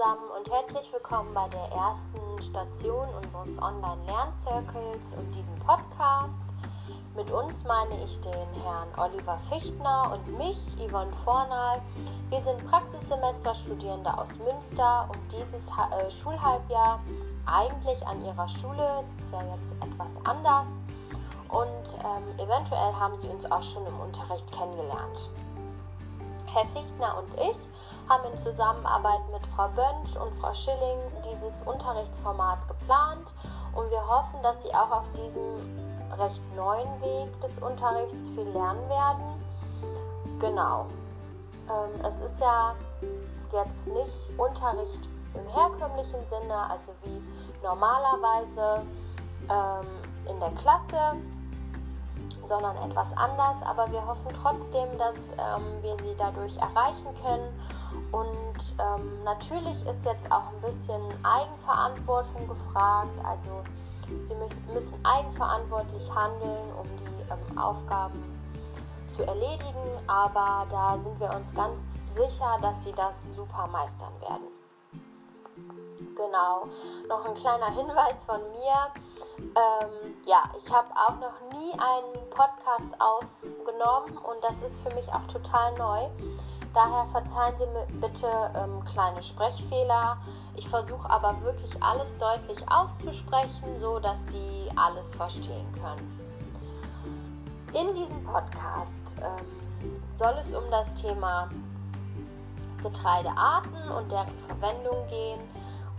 zusammen und herzlich willkommen bei der ersten Station unseres Online-Lerncircles und diesem Podcast. Mit uns meine ich den Herrn Oliver Fichtner und mich, Yvonne Vornal. Wir sind Praxissemesterstudierende aus Münster und dieses äh, Schulhalbjahr eigentlich an ihrer Schule. Es ist ja jetzt etwas anders und ähm, eventuell haben sie uns auch schon im Unterricht kennengelernt. Herr Fichtner und ich haben in Zusammenarbeit mit Frau Bönsch und Frau Schilling dieses Unterrichtsformat geplant und wir hoffen, dass Sie auch auf diesem recht neuen Weg des Unterrichts viel lernen werden. Genau. Ähm, es ist ja jetzt nicht Unterricht im herkömmlichen Sinne, also wie normalerweise ähm, in der Klasse, sondern etwas anders. Aber wir hoffen trotzdem, dass ähm, wir sie dadurch erreichen können und ähm, natürlich ist jetzt auch ein bisschen Eigenverantwortung gefragt. Also sie müssen eigenverantwortlich handeln, um die ähm, Aufgaben zu erledigen. Aber da sind wir uns ganz sicher, dass sie das super meistern werden. Genau, noch ein kleiner Hinweis von mir. Ähm, ja, ich habe auch noch nie einen Podcast aufgenommen und das ist für mich auch total neu. Daher verzeihen Sie mir bitte ähm, kleine Sprechfehler. Ich versuche aber wirklich alles deutlich auszusprechen, so dass Sie alles verstehen können. In diesem Podcast ähm, soll es um das Thema Getreidearten und deren Verwendung gehen.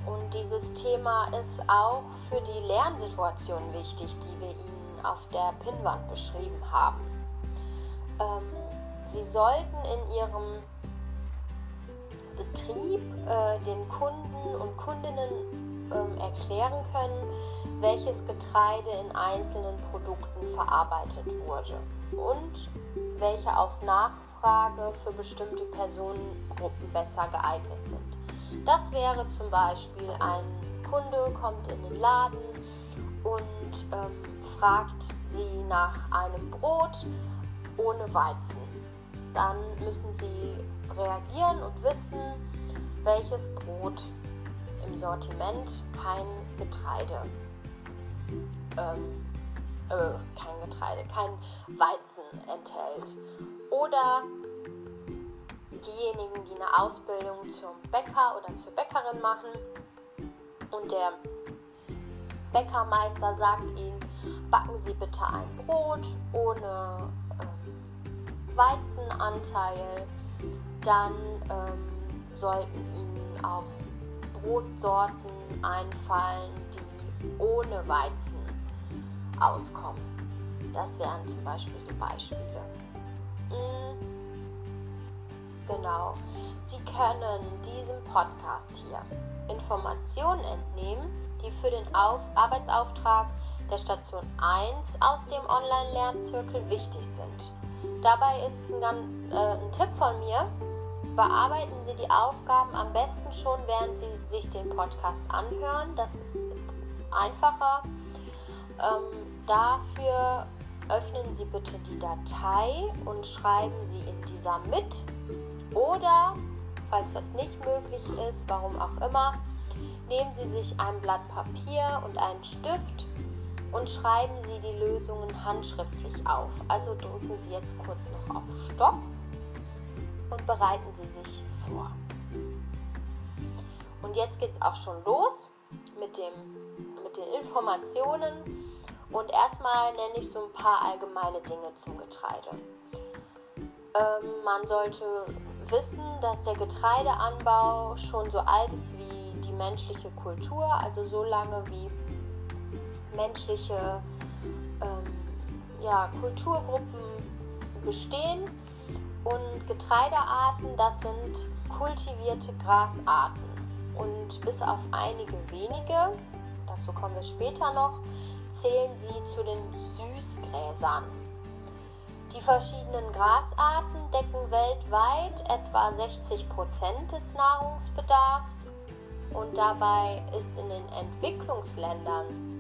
Und dieses Thema ist auch für die Lernsituation wichtig, die wir Ihnen auf der Pinnwand beschrieben haben. Ähm, Sie sollten in Ihrem Betrieb äh, den Kunden und Kundinnen ähm, erklären können, welches Getreide in einzelnen Produkten verarbeitet wurde und welche auf Nachfrage für bestimmte Personengruppen besser geeignet sind. Das wäre zum Beispiel ein Kunde kommt in den Laden und ähm, fragt sie nach einem Brot ohne Weizen dann müssen Sie reagieren und wissen, welches Brot im Sortiment kein Getreide, ähm, äh, kein Getreide, kein Weizen enthält. Oder diejenigen, die eine Ausbildung zum Bäcker oder zur Bäckerin machen und der Bäckermeister sagt ihnen, backen Sie bitte ein Brot ohne Weizenanteil, dann ähm, sollten Ihnen auch Brotsorten einfallen, die ohne Weizen auskommen. Das wären zum Beispiel so Beispiele. Mhm. Genau. Sie können diesem Podcast hier Informationen entnehmen, die für den Auf Arbeitsauftrag der Station 1 aus dem Online-Lernzirkel wichtig sind. Dabei ist ein, äh, ein Tipp von mir, bearbeiten Sie die Aufgaben am besten schon, während Sie sich den Podcast anhören. Das ist einfacher. Ähm, dafür öffnen Sie bitte die Datei und schreiben Sie in dieser mit. Oder, falls das nicht möglich ist, warum auch immer, nehmen Sie sich ein Blatt Papier und einen Stift und schreiben Sie die Lösungen handschriftlich auf. Also drücken Sie jetzt kurz noch auf Stopp und bereiten Sie sich vor. Und jetzt geht es auch schon los mit, dem, mit den Informationen. Und erstmal nenne ich so ein paar allgemeine Dinge zum Getreide. Ähm, man sollte wissen, dass der Getreideanbau schon so alt ist wie die menschliche Kultur, also so lange wie menschliche ähm, ja, Kulturgruppen bestehen. Und Getreidearten, das sind kultivierte Grasarten. Und bis auf einige wenige, dazu kommen wir später noch, zählen sie zu den Süßgräsern. Die verschiedenen Grasarten decken weltweit etwa 60 Prozent des Nahrungsbedarfs und dabei ist in den Entwicklungsländern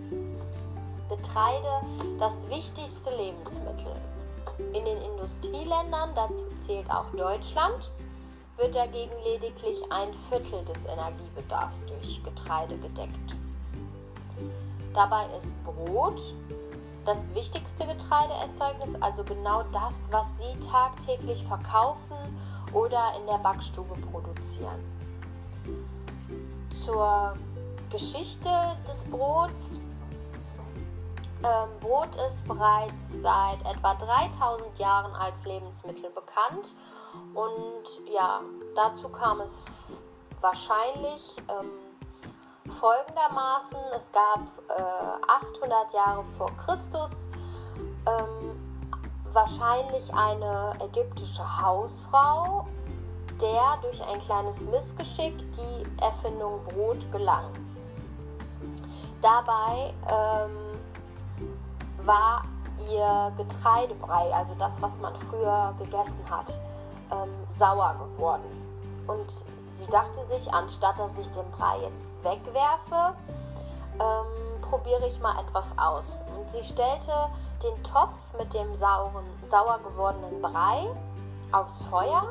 Getreide das wichtigste Lebensmittel. In den Industrieländern, dazu zählt auch Deutschland, wird dagegen lediglich ein Viertel des Energiebedarfs durch Getreide gedeckt. Dabei ist Brot das wichtigste Getreideerzeugnis, also genau das, was Sie tagtäglich verkaufen oder in der Backstube produzieren. Zur Geschichte des Brots. Ähm, Brot ist bereits seit etwa 3000 Jahren als Lebensmittel bekannt und ja, dazu kam es wahrscheinlich ähm, folgendermaßen. Es gab äh, 800 Jahre vor Christus ähm, wahrscheinlich eine ägyptische Hausfrau, der durch ein kleines Missgeschick die Erfindung Brot gelang. Dabei ähm, war ihr Getreidebrei, also das, was man früher gegessen hat, ähm, sauer geworden. Und sie dachte sich, anstatt dass ich den Brei jetzt wegwerfe, ähm, probiere ich mal etwas aus. Und sie stellte den Topf mit dem sauren, sauer gewordenen Brei aufs Feuer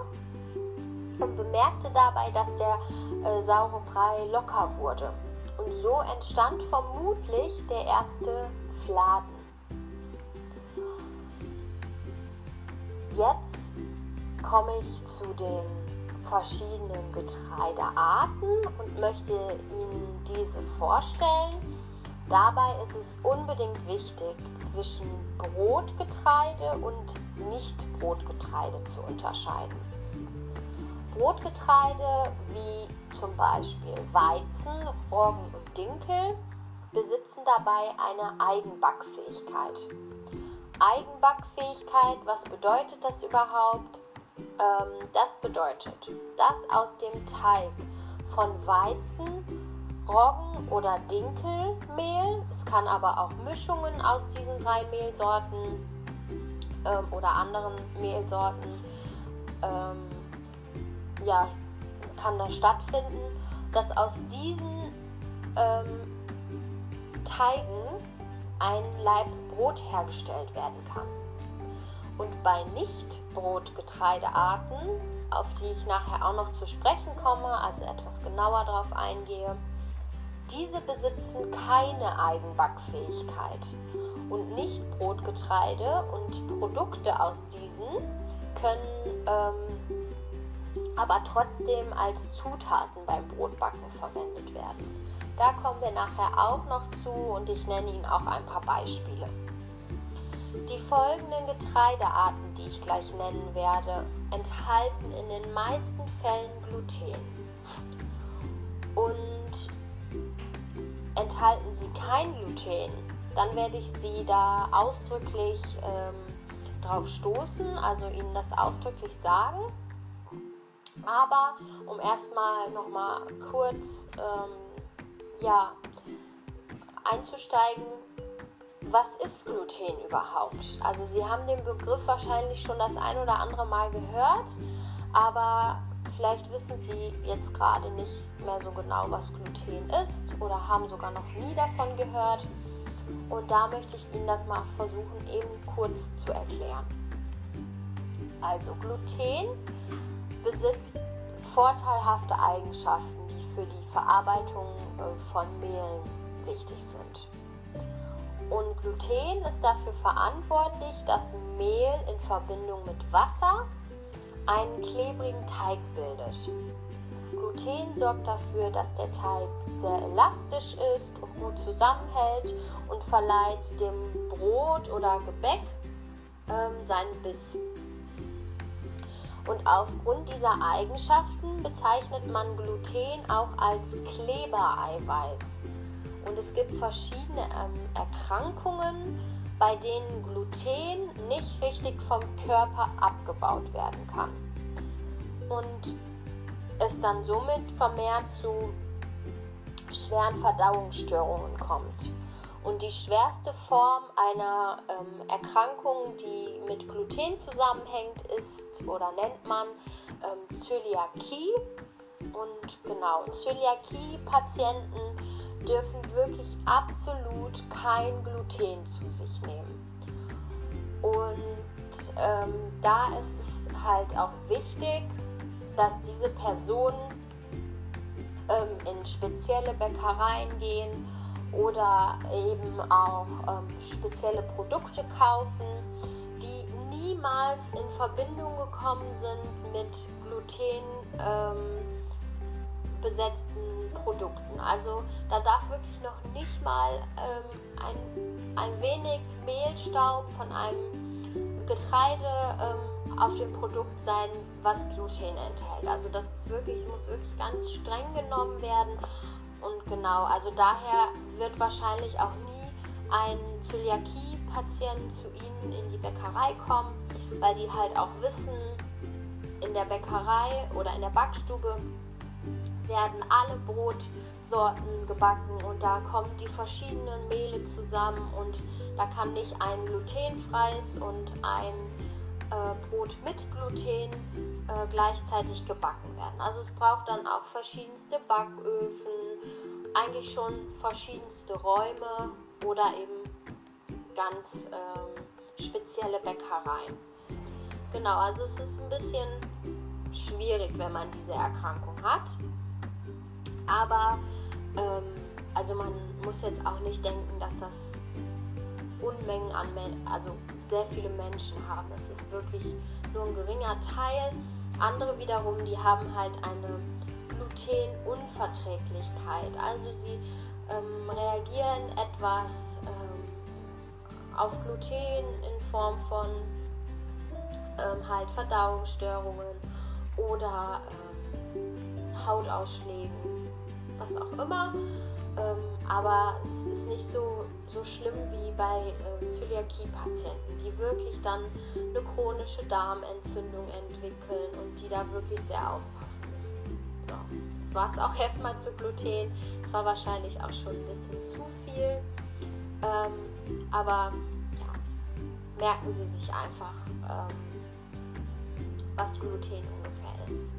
und bemerkte dabei, dass der äh, saure Brei locker wurde. Und so entstand vermutlich der erste Fladen. Jetzt komme ich zu den verschiedenen Getreidearten und möchte Ihnen diese vorstellen. Dabei ist es unbedingt wichtig, zwischen Brotgetreide und Nicht-Brotgetreide zu unterscheiden. Brotgetreide wie zum Beispiel Weizen, Roggen und Dinkel besitzen dabei eine Eigenbackfähigkeit. Eigenbackfähigkeit, was bedeutet das überhaupt? Ähm, das bedeutet, dass aus dem Teig von Weizen, Roggen oder Dinkelmehl, es kann aber auch Mischungen aus diesen drei Mehlsorten ähm, oder anderen Mehlsorten, ähm, ja, kann da stattfinden, dass aus diesen ähm, Teigen ein Laib Brot hergestellt werden kann. Und bei Nicht-Brotgetreidearten, auf die ich nachher auch noch zu sprechen komme, also etwas genauer darauf eingehe, diese besitzen keine Eigenbackfähigkeit. Und Nicht-Brotgetreide und Produkte aus diesen können ähm, aber trotzdem als Zutaten beim Brotbacken verwendet werden. Da kommen wir nachher auch noch zu und ich nenne Ihnen auch ein paar Beispiele. Die folgenden Getreidearten, die ich gleich nennen werde, enthalten in den meisten Fällen Gluten. Und enthalten sie kein Gluten, dann werde ich Sie da ausdrücklich ähm, drauf stoßen, also Ihnen das ausdrücklich sagen. Aber um erstmal nochmal kurz ähm, ja, einzusteigen, was ist Gluten überhaupt? Also Sie haben den Begriff wahrscheinlich schon das ein oder andere Mal gehört, aber vielleicht wissen Sie jetzt gerade nicht mehr so genau, was Gluten ist oder haben sogar noch nie davon gehört. Und da möchte ich Ihnen das mal versuchen, eben kurz zu erklären. Also Gluten besitzt vorteilhafte Eigenschaften, für die Verarbeitung äh, von Mehlen wichtig sind. Und Gluten ist dafür verantwortlich, dass Mehl in Verbindung mit Wasser einen klebrigen Teig bildet. Gluten sorgt dafür, dass der Teig sehr elastisch ist und gut zusammenhält und verleiht dem Brot oder Gebäck ähm, seinen Biss. Und aufgrund dieser Eigenschaften bezeichnet man Gluten auch als Klebereiweiß. Und es gibt verschiedene ähm, Erkrankungen, bei denen Gluten nicht richtig vom Körper abgebaut werden kann. Und es dann somit vermehrt zu schweren Verdauungsstörungen kommt. Und die schwerste Form einer ähm, Erkrankung, die mit Gluten zusammenhängt, ist oder nennt man ähm, Zöliakie. Und genau, Zöliakie-Patienten dürfen wirklich absolut kein Gluten zu sich nehmen. Und ähm, da ist es halt auch wichtig, dass diese Personen ähm, in spezielle Bäckereien gehen oder eben auch ähm, spezielle Produkte kaufen, die niemals in Verbindung gekommen sind mit Gluten ähm, besetzten Produkten. Also da darf wirklich noch nicht mal ähm, ein, ein wenig Mehlstaub von einem Getreide ähm, auf dem Produkt sein, was Gluten enthält. Also das ist wirklich, muss wirklich ganz streng genommen werden. Und genau, also daher wird wahrscheinlich auch nie ein Zöliakie-Patient zu Ihnen in die Bäckerei kommen, weil die halt auch wissen, in der Bäckerei oder in der Backstube werden alle Brotsorten gebacken und da kommen die verschiedenen Mehle zusammen und da kann nicht ein glutenfreies und ein äh, Brot mit Gluten äh, gleichzeitig gebacken werden. Also es braucht dann auch verschiedenste Backöfen, eigentlich schon verschiedenste Räume oder eben ganz ähm, spezielle Bäckereien. Genau, also es ist ein bisschen schwierig, wenn man diese Erkrankung hat. Aber ähm, also man muss jetzt auch nicht denken, dass das Unmengen an also sehr viele Menschen haben. Es ist wirklich nur ein geringer Teil. Andere wiederum, die haben halt eine Glutenunverträglichkeit. Also sie ähm, reagieren etwas ähm, auf Gluten in Form von ähm, halt Verdauungsstörungen oder ähm, Hautausschlägen was auch immer. Ähm, aber es ist nicht so, so schlimm wie bei äh, Zöliakie-Patienten, die wirklich dann eine chronische Darmentzündung entwickeln und die da wirklich sehr aufpassen müssen. So, das war es auch erstmal zu Gluten. Es war wahrscheinlich auch schon ein bisschen zu viel. Ähm, aber ja, merken Sie sich einfach, ähm, was Gluten ungefähr ist.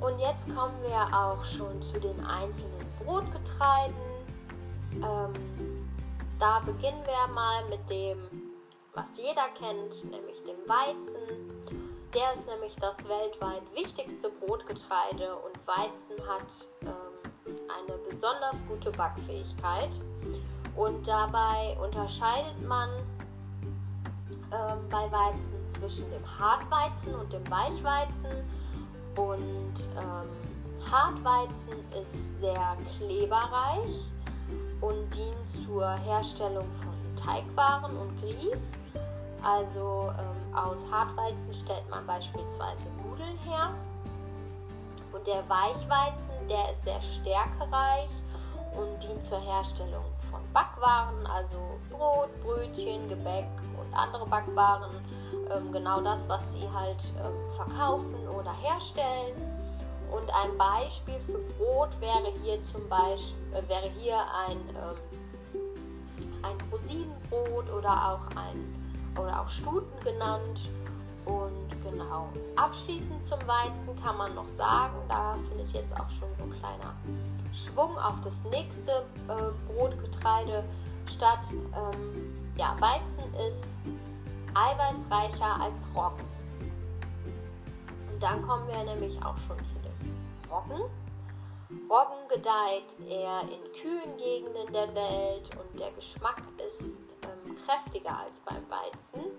Und jetzt kommen wir auch schon zu den einzelnen Brotgetreiden. Ähm, da beginnen wir mal mit dem, was jeder kennt, nämlich dem Weizen. Der ist nämlich das weltweit wichtigste Brotgetreide und Weizen hat ähm, eine besonders gute Backfähigkeit. Und dabei unterscheidet man ähm, bei Weizen zwischen dem Hartweizen und dem Weichweizen. Und ähm, Hartweizen ist sehr kleberreich und dient zur Herstellung von Teigwaren und Grieß. Also ähm, aus Hartweizen stellt man beispielsweise Nudeln her. Und der Weichweizen, der ist sehr stärkereich und dient zur Herstellung von Backwaren, also Brot, Brötchen, Gebäck und andere Backwaren ähm, genau das, was sie halt ähm, verkaufen oder herstellen. Und ein Beispiel für Brot wäre hier zum Beispiel äh, wäre hier ein, ähm, ein Rosinenbrot oder auch ein oder auch Stuten genannt. Und genau. Abschließend zum Weizen kann man noch sagen, da finde ich jetzt auch schon so ein kleiner Schwung auf das nächste äh, Brotgetreide statt. Ähm, ja, Weizen ist eiweißreicher als Roggen. Und dann kommen wir nämlich auch schon zu Roggen. Roggen gedeiht eher in kühlen Gegenden der Welt und der Geschmack ist ähm, kräftiger als beim Weizen.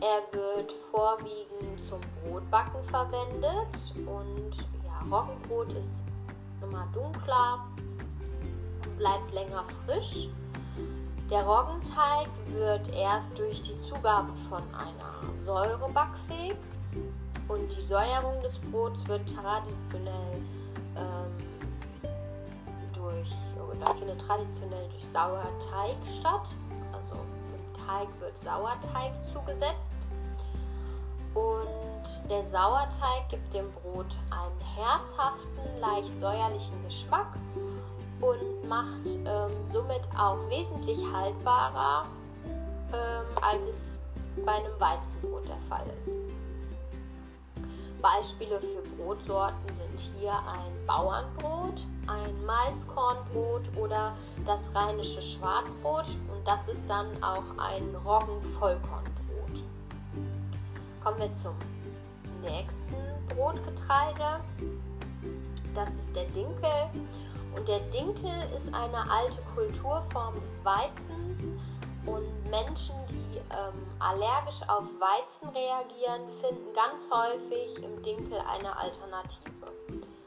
Er wird vorwiegend zum Brotbacken verwendet und ja, Roggenbrot ist immer dunkler und bleibt länger frisch der Roggenteig wird erst durch die Zugabe von einer Säure backfähig und die Säuerung des Brots wird traditionell ähm, durch oder findet traditionell durch Sauerteig statt. Also dem Teig wird Sauerteig zugesetzt und der Sauerteig gibt dem Brot einen herzhaften, leicht säuerlichen Geschmack und macht ähm, somit auch wesentlich haltbarer, ähm, als es bei einem Weizenbrot der Fall ist. Beispiele für Brotsorten sind hier ein Bauernbrot, ein Maiskornbrot oder das rheinische Schwarzbrot und das ist dann auch ein Roggenvollkornbrot. Kommen wir zum nächsten Brotgetreide. Das ist der Dinkel. Und der Dinkel ist eine alte Kulturform des Weizens. Und Menschen, die ähm, allergisch auf Weizen reagieren, finden ganz häufig im Dinkel eine Alternative.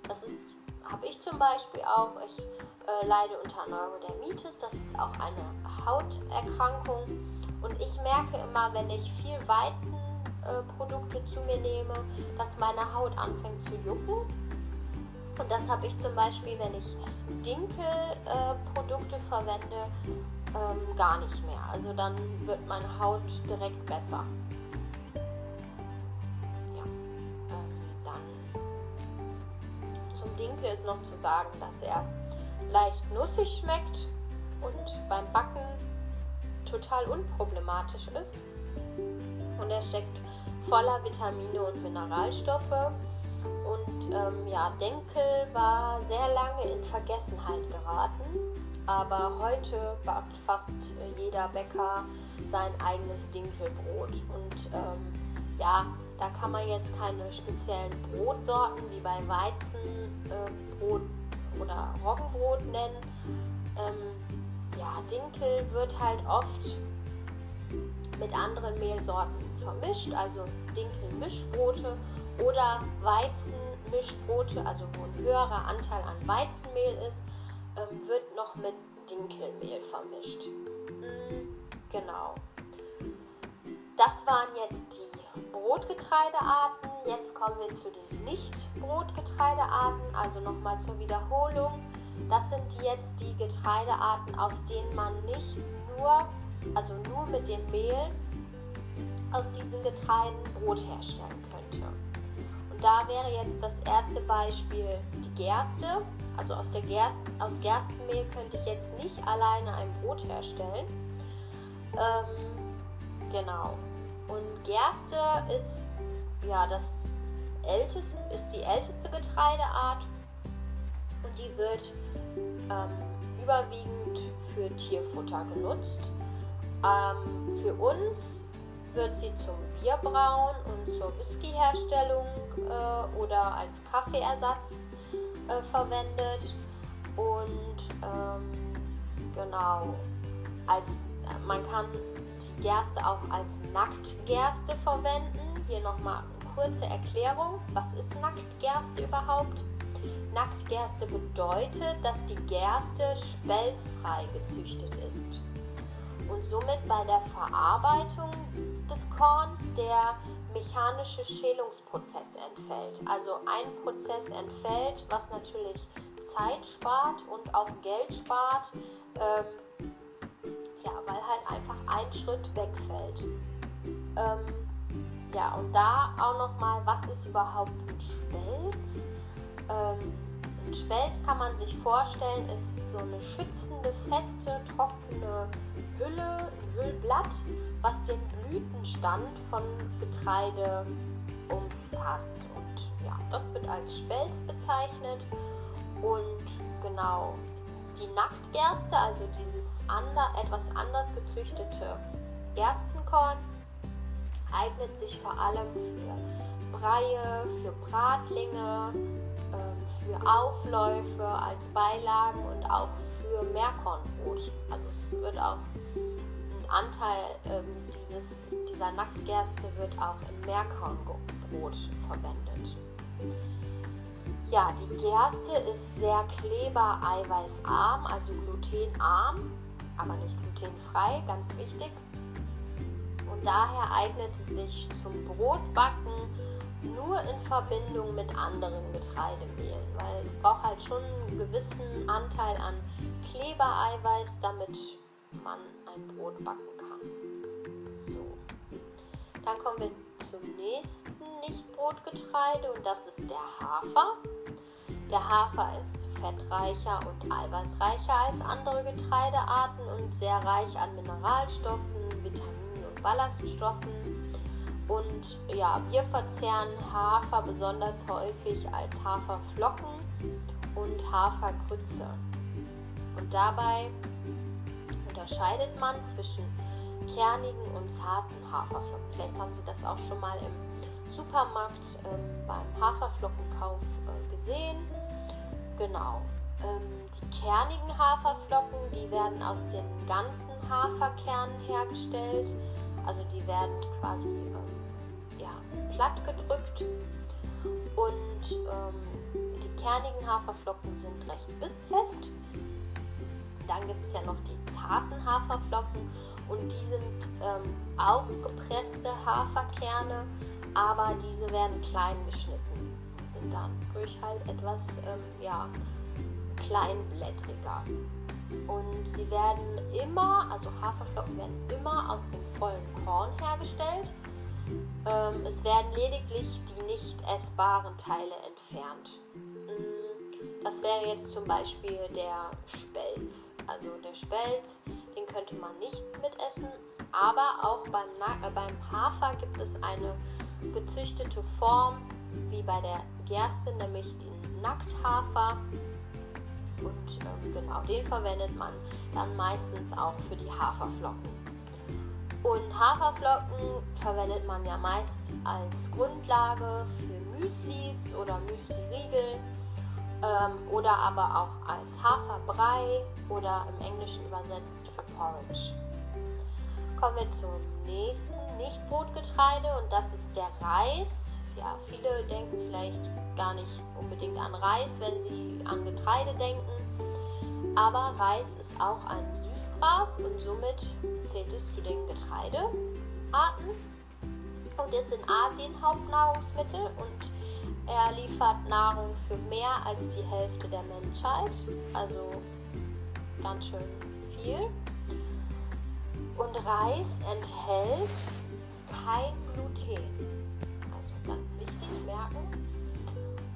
Das habe ich zum Beispiel auch. Ich äh, leide unter Neurodermitis. Das ist auch eine Hauterkrankung. Und ich merke immer, wenn ich viel Weizenprodukte äh, zu mir nehme, dass meine Haut anfängt zu jucken. Und das habe ich zum Beispiel, wenn ich Dinkelprodukte äh, verwende, ähm, gar nicht mehr. Also dann wird meine Haut direkt besser. Ja, ähm, dann zum Dinkel ist noch zu sagen, dass er leicht nussig schmeckt und beim Backen total unproblematisch ist. Und er steckt voller Vitamine und Mineralstoffe. Ähm, ja, Denkel war sehr lange in Vergessenheit geraten, aber heute backt fast jeder Bäcker sein eigenes Dinkelbrot. Und ähm, ja, da kann man jetzt keine speziellen Brotsorten wie bei Weizenbrot äh, oder Roggenbrot nennen. Ähm, ja, Dinkel wird halt oft mit anderen Mehlsorten vermischt, also Dinkelmischbrote oder Weizenmischbrote, also wo ein höherer Anteil an Weizenmehl ist, ähm, wird noch mit Dinkelmehl vermischt. Mhm, genau. Das waren jetzt die Brotgetreidearten. Jetzt kommen wir zu den Nicht-Brotgetreidearten, also nochmal zur Wiederholung. Das sind jetzt die Getreidearten, aus denen man nicht nur, also nur mit dem Mehl aus diesen Getreiden Brot herstellen könnte. Da wäre jetzt das erste Beispiel die Gerste. Also aus, der Gerst, aus Gerstenmehl könnte ich jetzt nicht alleine ein Brot herstellen. Ähm, genau. Und Gerste ist ja das älteste, ist die älteste Getreideart und die wird ähm, überwiegend für Tierfutter genutzt. Ähm, für uns wird sie zum Bierbrauen und zur Whiskyherstellung äh, oder als Kaffeeersatz äh, verwendet. Und ähm, genau, als, man kann die Gerste auch als Nacktgerste verwenden. Hier nochmal eine kurze Erklärung. Was ist Nacktgerste überhaupt? Nacktgerste bedeutet, dass die Gerste spelzfrei gezüchtet ist und somit bei der Verarbeitung des Korns der mechanische Schälungsprozess entfällt. Also ein Prozess entfällt, was natürlich Zeit spart und auch Geld spart, ähm, ja, weil halt einfach ein Schritt wegfällt. Ähm, ja, und da auch nochmal, was ist überhaupt ein Spelz? Ähm, ein Spelz kann man sich vorstellen, ist so eine schützende, feste, trockene Hülle, ein Hüllblatt, was den Blütenstand von Getreide umfasst. Und ja, das wird als Spelz bezeichnet. Und genau, die Nacktgerste, also dieses ander, etwas anders gezüchtete Gerstenkorn, eignet sich vor allem für Breie, für Bratlinge, für Aufläufe als Beilagen und auch für Meerkornbrot. Also es wird auch ein Anteil ähm, dieses, dieser Nacktgerste wird auch im Meerkornbrot verwendet. Ja, die Gerste ist sehr kleber-eiweißarm, also glutenarm, aber nicht glutenfrei, ganz wichtig. Und daher eignet es sich zum Brotbacken nur in Verbindung mit anderen Getreidemehlen, weil es braucht halt schon einen gewissen Anteil an Klebereiweiß, damit man ein Brot backen kann. So. Dann kommen wir zum nächsten Nichtbrotgetreide und das ist der Hafer. Der Hafer ist fettreicher und eiweißreicher als andere Getreidearten und sehr reich an Mineralstoffen, Vitaminen und Ballaststoffen und ja, wir verzehren Hafer besonders häufig als Haferflocken und Hafergrütze. Und dabei unterscheidet man zwischen kernigen und zarten Haferflocken. Vielleicht haben Sie das auch schon mal im Supermarkt ähm, beim Haferflockenkauf äh, gesehen. Genau. Ähm, die kernigen Haferflocken, die werden aus den ganzen Haferkernen hergestellt. Also die werden quasi ähm, ja, platt gedrückt. Und ähm, die kernigen Haferflocken sind recht bissfest. Dann gibt es ja noch die zarten Haferflocken und die sind ähm, auch gepresste Haferkerne, aber diese werden klein geschnitten und sind dann durch halt etwas ähm, ja, kleinblättriger. Und sie werden immer, also Haferflocken werden immer aus dem vollen Korn hergestellt. Ähm, es werden lediglich die nicht essbaren Teile entfernt. Mm, das wäre jetzt zum Beispiel der Spelz. Also der Spelz, den könnte man nicht mitessen, aber auch beim, äh, beim Hafer gibt es eine gezüchtete Form, wie bei der Gerste, nämlich den Nackthafer. Und ähm, genau den verwendet man dann meistens auch für die Haferflocken. Und Haferflocken verwendet man ja meist als Grundlage für Müslis oder Müsli-Riegel ähm, oder aber auch als Haferbrei oder im Englischen übersetzt für Porridge. Kommen wir zum nächsten Nicht-Brotgetreide und das ist der Reis. Ja, viele denken vielleicht gar nicht unbedingt an Reis, wenn sie an Getreide denken. Aber Reis ist auch ein Süßgras und somit zählt es zu den Getreidearten und ist in Asien Hauptnahrungsmittel und er liefert Nahrung für mehr als die Hälfte der Menschheit, also ganz schön viel. Und Reis enthält kein Gluten. Also ganz wichtig merken.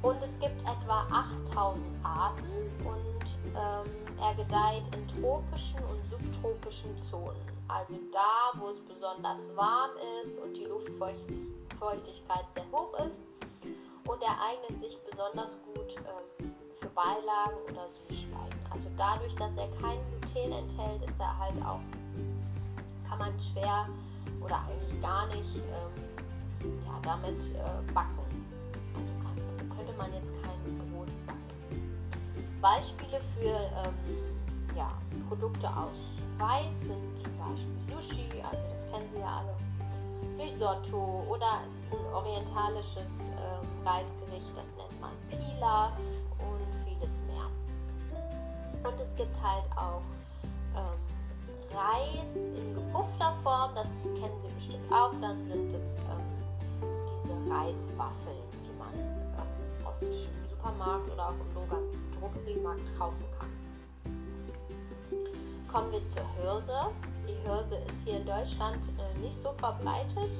Und es gibt etwa 8000 Arten und ähm, er gedeiht in tropischen und subtropischen Zonen. Also da, wo es besonders warm ist und die Luftfeuchtigkeit sehr hoch ist und er eignet sich besonders gut ähm, für Beilagen oder Süßspeisen. Also dadurch, dass er kein Gluten enthält, ist er halt auch, kann man schwer oder eigentlich gar nicht ähm, ja, damit äh, backen. Also kann, könnte man jetzt kein Brot backen. Beispiele für ähm, ja, Produkte aus Reis sind zum Beispiel Sushi, also das kennen Sie ja alle, Risotto oder ein orientalisches äh, Reisgericht, das nennt man Pilaf und vieles mehr. Und es gibt halt auch ähm, Reis in gepuffter Form, das kennen Sie bestimmt auch, dann sind es ähm, diese Reiswaffeln, die man ähm, auf dem Supermarkt oder auch im Drogeriemarkt kaufen kann. Kommen wir zur Hirse. Die Hirse ist hier in Deutschland äh, nicht so verbreitet,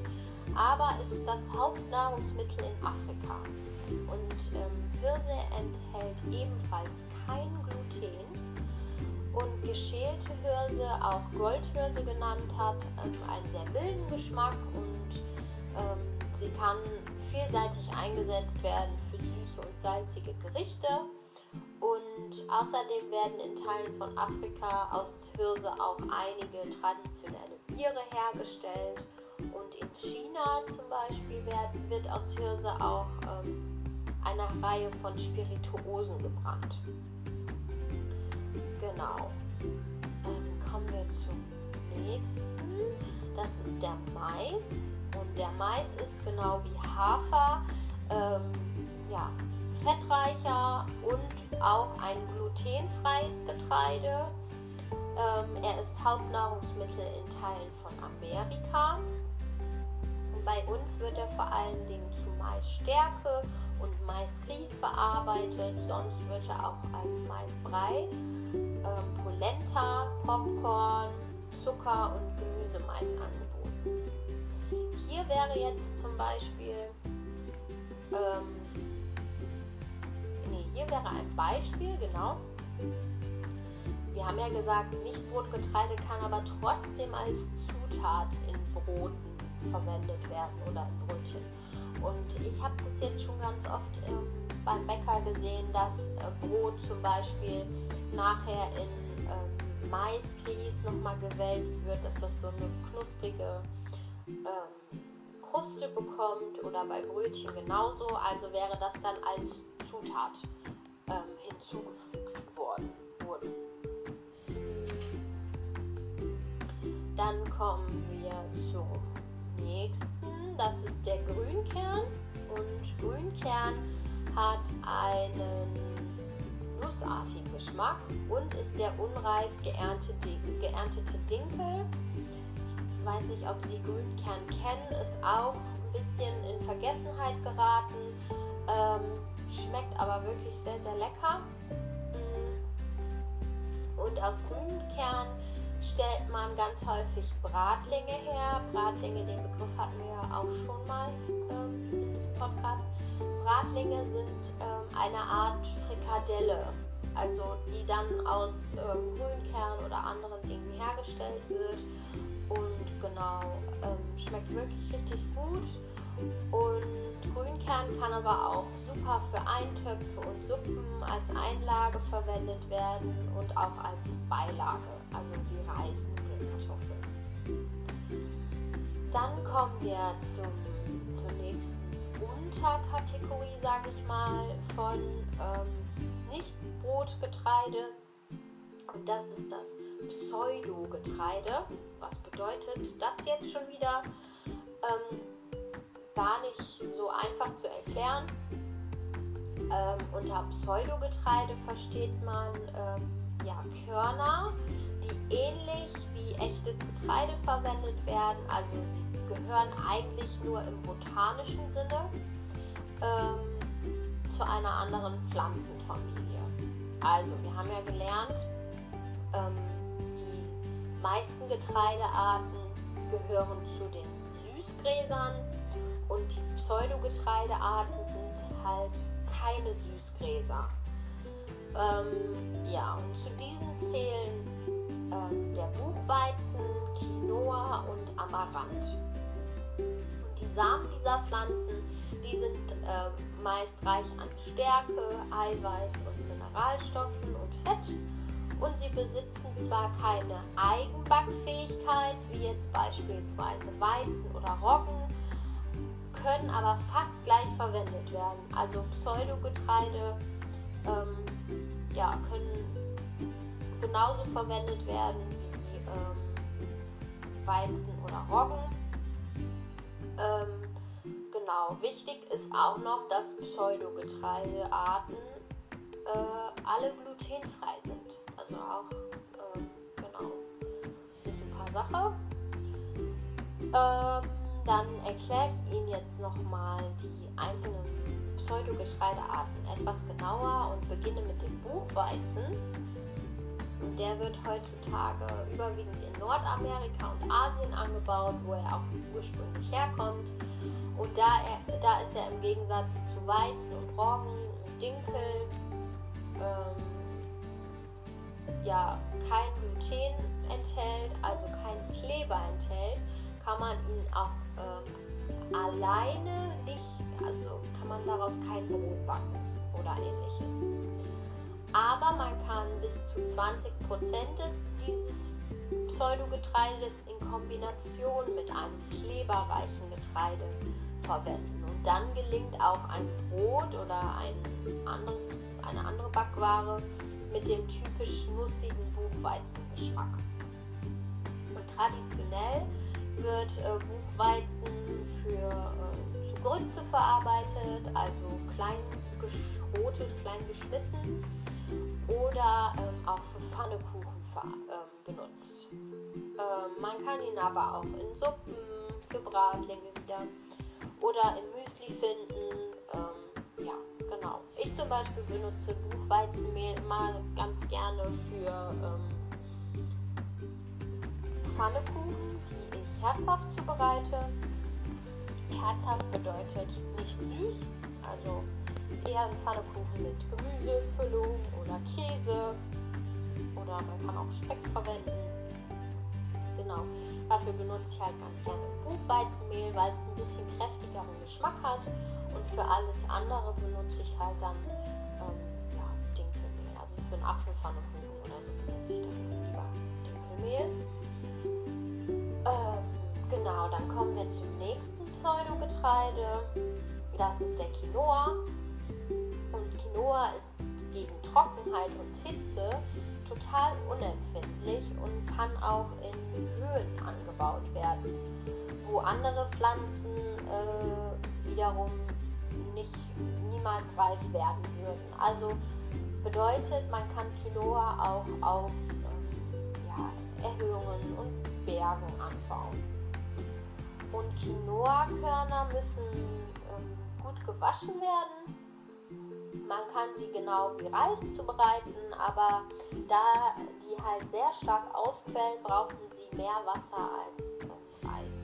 aber ist das Hauptnahrungsmittel in Afrika. Und ähm, Hirse enthält ebenfalls kein Gluten. Und geschälte Hirse, auch Goldhirse genannt hat, ähm, einen sehr milden Geschmack und ähm, sie kann vielseitig eingesetzt werden für süße und salzige Gerichte. Und außerdem werden in Teilen von Afrika aus Hirse auch einige traditionelle Biere hergestellt. Und in China zum Beispiel werden, wird aus Hirse auch ähm, eine Reihe von Spirituosen gebrannt. Genau. Ähm, kommen wir zum nächsten. Das ist der Mais. Und der Mais ist genau wie Hafer ähm, ja, fettreicher und auch ein glutenfreies Getreide. Ähm, er ist Hauptnahrungsmittel in Teilen von Amerika. Bei uns wird er vor allen Dingen zu Maisstärke und Maisgrieß verarbeitet. Sonst wird er auch als Maisbrei, ähm, Polenta, Popcorn, Zucker und Gemüsemais angeboten. Hier wäre jetzt zum Beispiel ähm, hier wäre ein Beispiel, genau. Wir haben ja gesagt, Nicht-Brotgetreide kann aber trotzdem als Zutat in Broten verwendet werden oder in Brötchen. Und ich habe das jetzt schon ganz oft ähm, beim Bäcker gesehen, dass äh, Brot zum Beispiel nachher in ähm, Maisgrieß nochmal gewälzt wird, dass das so eine knusprige ähm, Kruste bekommt oder bei Brötchen genauso. Also wäre das dann als Zutat ähm, hinzugefügt worden. Wurden. Dann kommen wir zum nächsten. Das ist der Grünkern. Und Grünkern hat einen nussartigen Geschmack und ist der unreif geerntete, geerntete Dinkel. Ich weiß nicht, ob Sie Grünkern kennen, ist auch ein bisschen in Vergessenheit geraten, ähm, schmeckt aber wirklich sehr, sehr lecker. Und aus Grünkern stellt man ganz häufig Bratlinge her. Bratlinge, den Begriff hatten wir ja auch schon mal ähm, in diesem Podcast. Bratlinge sind ähm, eine Art Frikadelle, also die dann aus ähm, Grünkern oder anderen Dingen hergestellt wird und genau ähm, schmeckt wirklich richtig gut und Grünkern kann aber auch super für Eintöpfe und Suppen als Einlage verwendet werden und auch als Beilage, also wie Reis, Nudeln, Kartoffeln. Dann kommen wir zum, zur nächsten Unterkategorie, sage ich mal, von ähm, Nicht-Brotgetreide. Und das ist das Pseudogetreide. Was bedeutet das jetzt schon wieder? Ähm, gar nicht so einfach zu erklären. Ähm, unter Pseudogetreide versteht man ähm, ja, Körner, die ähnlich wie echtes Getreide verwendet werden. Also sie gehören eigentlich nur im botanischen Sinne ähm, zu einer anderen Pflanzenfamilie. Also wir haben ja gelernt, ähm, die meisten Getreidearten gehören zu den Süßgräsern und die Pseudogetreidearten sind halt keine Süßgräser. Ähm, ja, und zu diesen zählen ähm, der Buchweizen, Quinoa und Amaranth. Und die Samen dieser Pflanzen, die sind äh, meist reich an Stärke, Eiweiß und Mineralstoffen und Fett. Und sie besitzen zwar keine Eigenbackfähigkeit, wie jetzt beispielsweise Weizen oder Roggen, können aber fast gleich verwendet werden. Also Pseudogetreide ähm, ja, können genauso verwendet werden wie ähm, Weizen oder Roggen. Ähm, genau, wichtig ist auch noch, dass Pseudogetreidearten äh, alle glutenfrei sind. Also auch, ähm, genau, eine super Sache. Ähm, dann erkläre ich Ihnen jetzt nochmal die einzelnen Pseudogetreidearten etwas genauer und beginne mit dem Buchweizen. Der wird heutzutage überwiegend in Nordamerika und Asien angebaut, wo er auch ursprünglich herkommt. Und da, er, da ist er im Gegensatz zu Weizen und Roggen und Dinkel ähm, ja, kein Gluten enthält, also kein Kleber enthält, kann man ihn auch ähm, alleine nicht, also kann man daraus kein Brot backen oder ähnliches. Aber man kann bis zu 20% des, dieses Pseudogetreides in Kombination mit einem kleberreichen Getreide verwenden. Und dann gelingt auch ein Brot oder ein anderes, eine andere Backware mit dem typisch nussigen Buchweizengeschmack. Und traditionell wird äh, Buchweizen für äh, zu Grütze verarbeitet, also klein geschrotet, klein geschnitten oder ähm, auch für Pfannekuchen äh, benutzt. Ähm, man kann ihn aber auch in Suppen, für Bratlinge wieder oder in Müsli finden. Ähm, ja, genau. Ich zum Beispiel benutze Buchweizenmehl immer ganz gerne für ähm, Pfannekuchen, herzhaft zubereite. Herzhaft bedeutet nicht süß, also eher ein Pfannekuchen mit Gemüsefüllung oder Käse oder man kann auch Speck verwenden. Genau, dafür benutze ich halt ganz gerne Buchweizenmehl, weil es ein bisschen kräftigeren Geschmack hat und für alles andere benutze ich halt dann ähm, ja, Dinkelmehl. Also für einen Apfelpfannekuchen oder so benutze ich dann lieber Dinkelmehl. Ähm, genau, dann kommen wir zum nächsten Pseudogetreide. Das ist der Quinoa. Und Quinoa ist gegen Trockenheit und Hitze total unempfindlich und kann auch in Höhen angebaut werden, wo andere Pflanzen äh, wiederum nicht niemals reif werden würden. Also bedeutet, man kann Quinoa auch auf äh, ja, Erhöhungen und Bergen anbauen. Und Quinoa-Körner müssen ähm, gut gewaschen werden man kann sie genau wie Reis zubereiten, aber da die halt sehr stark aufquellen, brauchen sie mehr Wasser als Reis.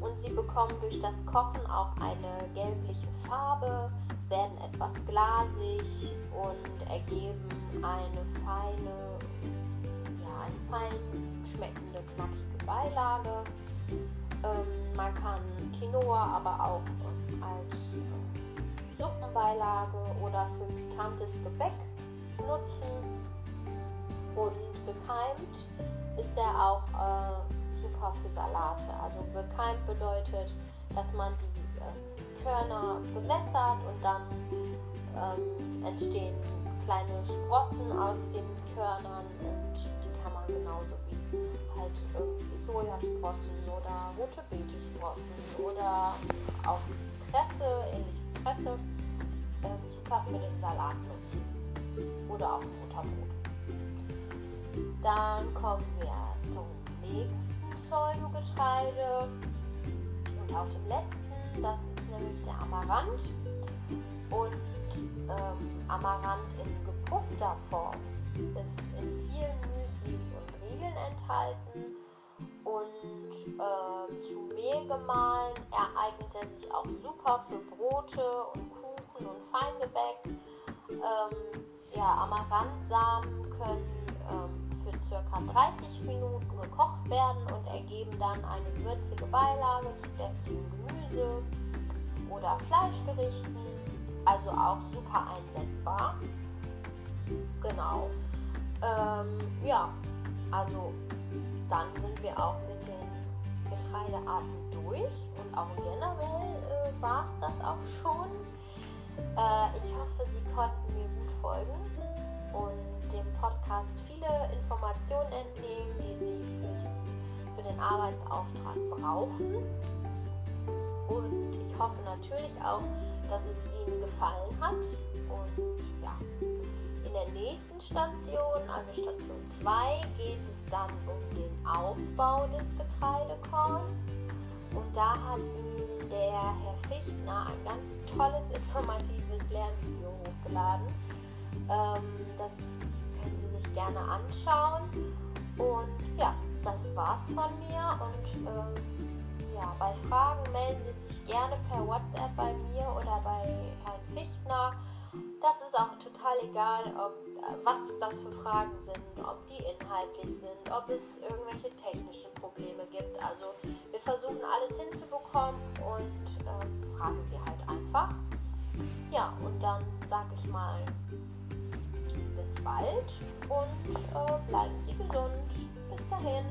Und sie bekommen durch das Kochen auch eine gelbliche Farbe, werden etwas glasig und ergeben eine feine, ja, eine fein schmeckende, knackige Beilage. Ähm, man kann Quinoa aber auch als Suppenbeilage oder für pikantes Gebäck nutzen. Und gekeimt ist er auch äh, super für Salate. Also gekeimt bedeutet, dass man die äh, Körner bewässert und dann ähm, entstehen kleine Sprossen aus den Körnern und die kann man genauso wie halt irgendwie Sojasprossen oder rote Beetesprossen oder auch Kresse, ähnlich Presse äh, super für den Salat nutzen oder auf Butterbrot. Dann kommen wir zum nächsten Pseudogetreide und auch dem letzten. Das ist nämlich der Amaranth. Und ähm, Amaranth in gepuffter Form ist in vielen Müslis Riegeln enthalten und äh, zu Mehl gemahlen ereignet er sich auch super für Brote und Kuchen und Feingebäck. Ähm, ja, Amarantsamen können ähm, für circa 30 Minuten gekocht werden und ergeben dann eine würzige Beilage zu deftigem Gemüse oder Fleischgerichten. Also auch super einsetzbar. Genau. Ähm, ja, also dann sind wir auch mit den Getreidearten durch und auch generell äh, war es das auch schon. Äh, ich hoffe, Sie konnten mir gut folgen und dem Podcast viele Informationen entnehmen, die Sie für, für den Arbeitsauftrag brauchen. Und ich hoffe natürlich auch, dass es Ihnen gefallen hat. Und ja, in der nächsten Station, also Station 2, geht es dann um den Aufbau des Getreidekorns. Und da hat der Herr Fichtner ein ganz tolles, informatives Lernvideo hochgeladen. Ähm, das können Sie sich gerne anschauen. Und ja, das war's von mir. Und ähm, ja, bei Fragen melden Sie sich gerne per WhatsApp bei mir oder bei Herrn Fichtner. Das ist auch total egal, ob, was das für Fragen sind, ob die inhaltlich sind, ob es irgendwelche technischen Probleme gibt. Also wir versuchen alles hinzubekommen und äh, fragen sie halt einfach. Ja, und dann sage ich mal bis bald und äh, bleiben Sie gesund. Bis dahin.